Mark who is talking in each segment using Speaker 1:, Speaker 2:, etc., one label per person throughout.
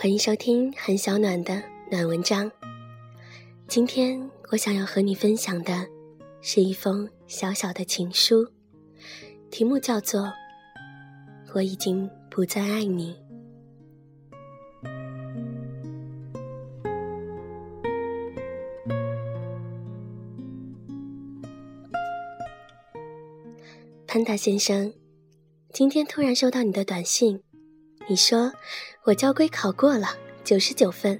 Speaker 1: 欢迎收听很小暖的暖文章。今天我想要和你分享的是一封小小的情书，题目叫做《我已经不再爱你》。潘达先生，今天突然收到你的短信。你说我交规考过了，九十九分。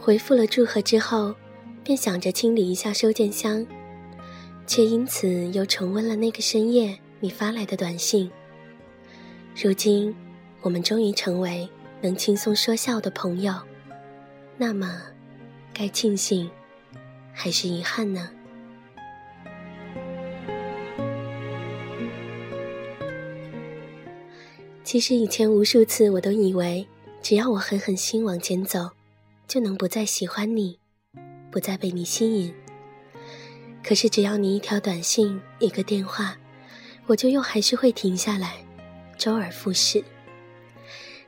Speaker 1: 回复了祝贺之后，便想着清理一下收件箱，却因此又重温了那个深夜你发来的短信。如今，我们终于成为能轻松说笑的朋友，那么，该庆幸还是遗憾呢？其实以前无数次，我都以为只要我狠狠心往前走，就能不再喜欢你，不再被你吸引。可是只要你一条短信、一个电话，我就又还是会停下来，周而复始。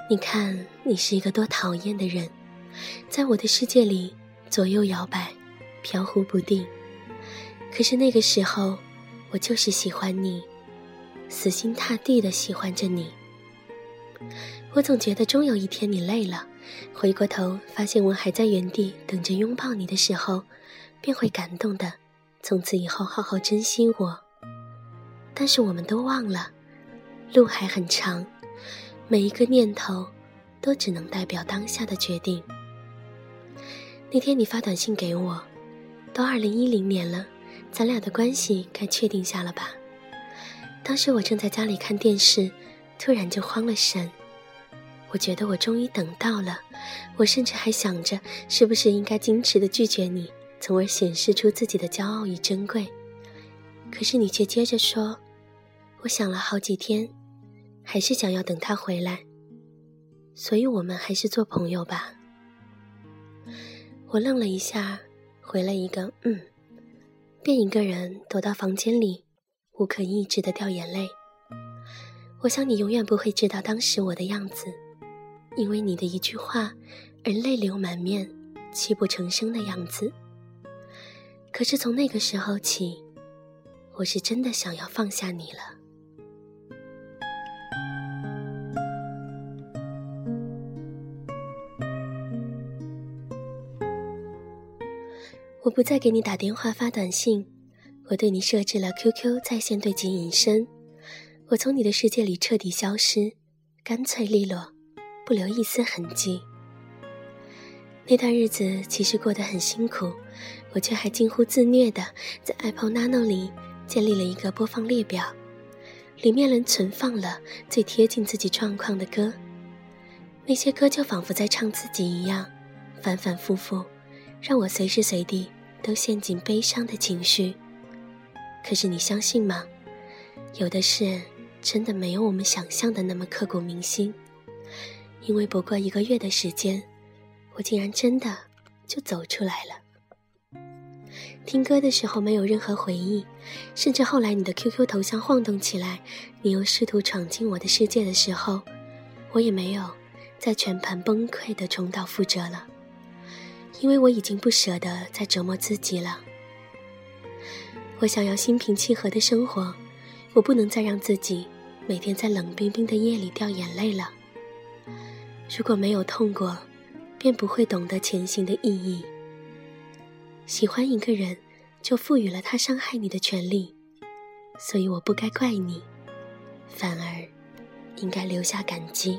Speaker 1: 你看，你是一个多讨厌的人，在我的世界里左右摇摆，飘忽不定。可是那个时候，我就是喜欢你，死心塌地的喜欢着你。我总觉得终有一天你累了，回过头发现我还在原地等着拥抱你的时候，便会感动的，从此以后好好珍惜我。但是我们都忘了，路还很长，每一个念头都只能代表当下的决定。那天你发短信给我，都二零一零年了，咱俩的关系该确定下了吧？当时我正在家里看电视。突然就慌了神，我觉得我终于等到了，我甚至还想着是不是应该矜持的拒绝你，从而显示出自己的骄傲与珍贵。可是你却接着说：“我想了好几天，还是想要等他回来，所以我们还是做朋友吧。”我愣了一下，回了一个“嗯”，便一个人躲到房间里，无可抑制的掉眼泪。我想你永远不会知道当时我的样子，因为你的一句话而泪流满面、泣不成声的样子。可是从那个时候起，我是真的想要放下你了。我不再给你打电话、发短信，我对你设置了 QQ 在线对接隐身。我从你的世界里彻底消失，干脆利落，不留一丝痕迹。那段日子其实过得很辛苦，我却还近乎自虐的在 Apple Nano 里建立了一个播放列表，里面能存放了最贴近自己状况的歌。那些歌就仿佛在唱自己一样，反反复复，让我随时随地都陷进悲伤的情绪。可是你相信吗？有的是。真的没有我们想象的那么刻骨铭心，因为不过一个月的时间，我竟然真的就走出来了。听歌的时候没有任何回忆，甚至后来你的 QQ 头像晃动起来，你又试图闯进我的世界的时候，我也没有再全盘崩溃的重蹈覆辙了，因为我已经不舍得再折磨自己了。我想要心平气和的生活。我不能再让自己每天在冷冰冰的夜里掉眼泪了。如果没有痛过，便不会懂得前行的意义。喜欢一个人，就赋予了他伤害你的权利，所以我不该怪你，反而应该留下感激。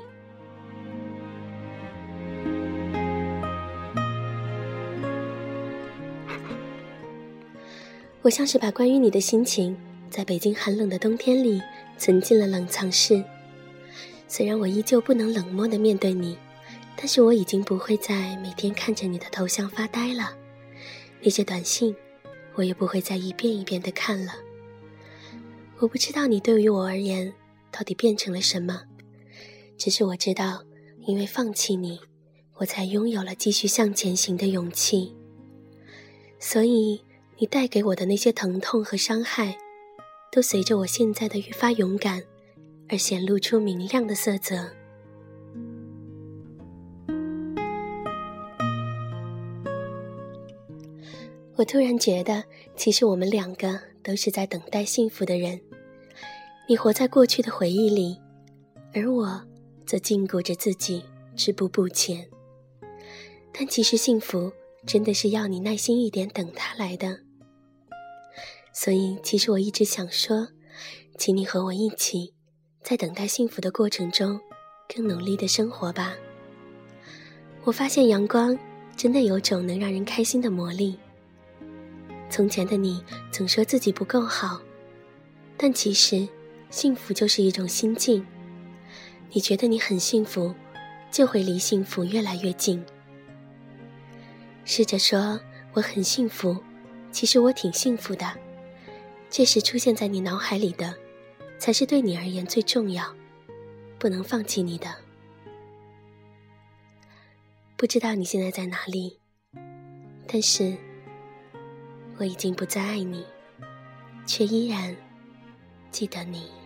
Speaker 1: 我像是把关于你的心情。在北京寒冷的冬天里，存进了冷藏室。虽然我依旧不能冷漠的面对你，但是我已经不会再每天看着你的头像发呆了。那些短信，我也不会再一遍一遍的看了。我不知道你对于我而言到底变成了什么，只是我知道，因为放弃你，我才拥有了继续向前行的勇气。所以，你带给我的那些疼痛和伤害。都随着我现在的愈发勇敢而显露出明亮的色泽。我突然觉得其实我们两个都是在等待幸福的人你活在过去的回忆里而我则禁锢着自己止步不前。但其实幸福真的是要你耐心一点等他来的。所以，其实我一直想说，请你和我一起，在等待幸福的过程中，更努力的生活吧。我发现阳光真的有种能让人开心的魔力。从前的你总说自己不够好，但其实，幸福就是一种心境。你觉得你很幸福，就会离幸福越来越近。试着说我很幸福，其实我挺幸福的。这时出现在你脑海里的，才是对你而言最重要、不能放弃你的。不知道你现在在哪里，但是我已经不再爱你，却依然记得你。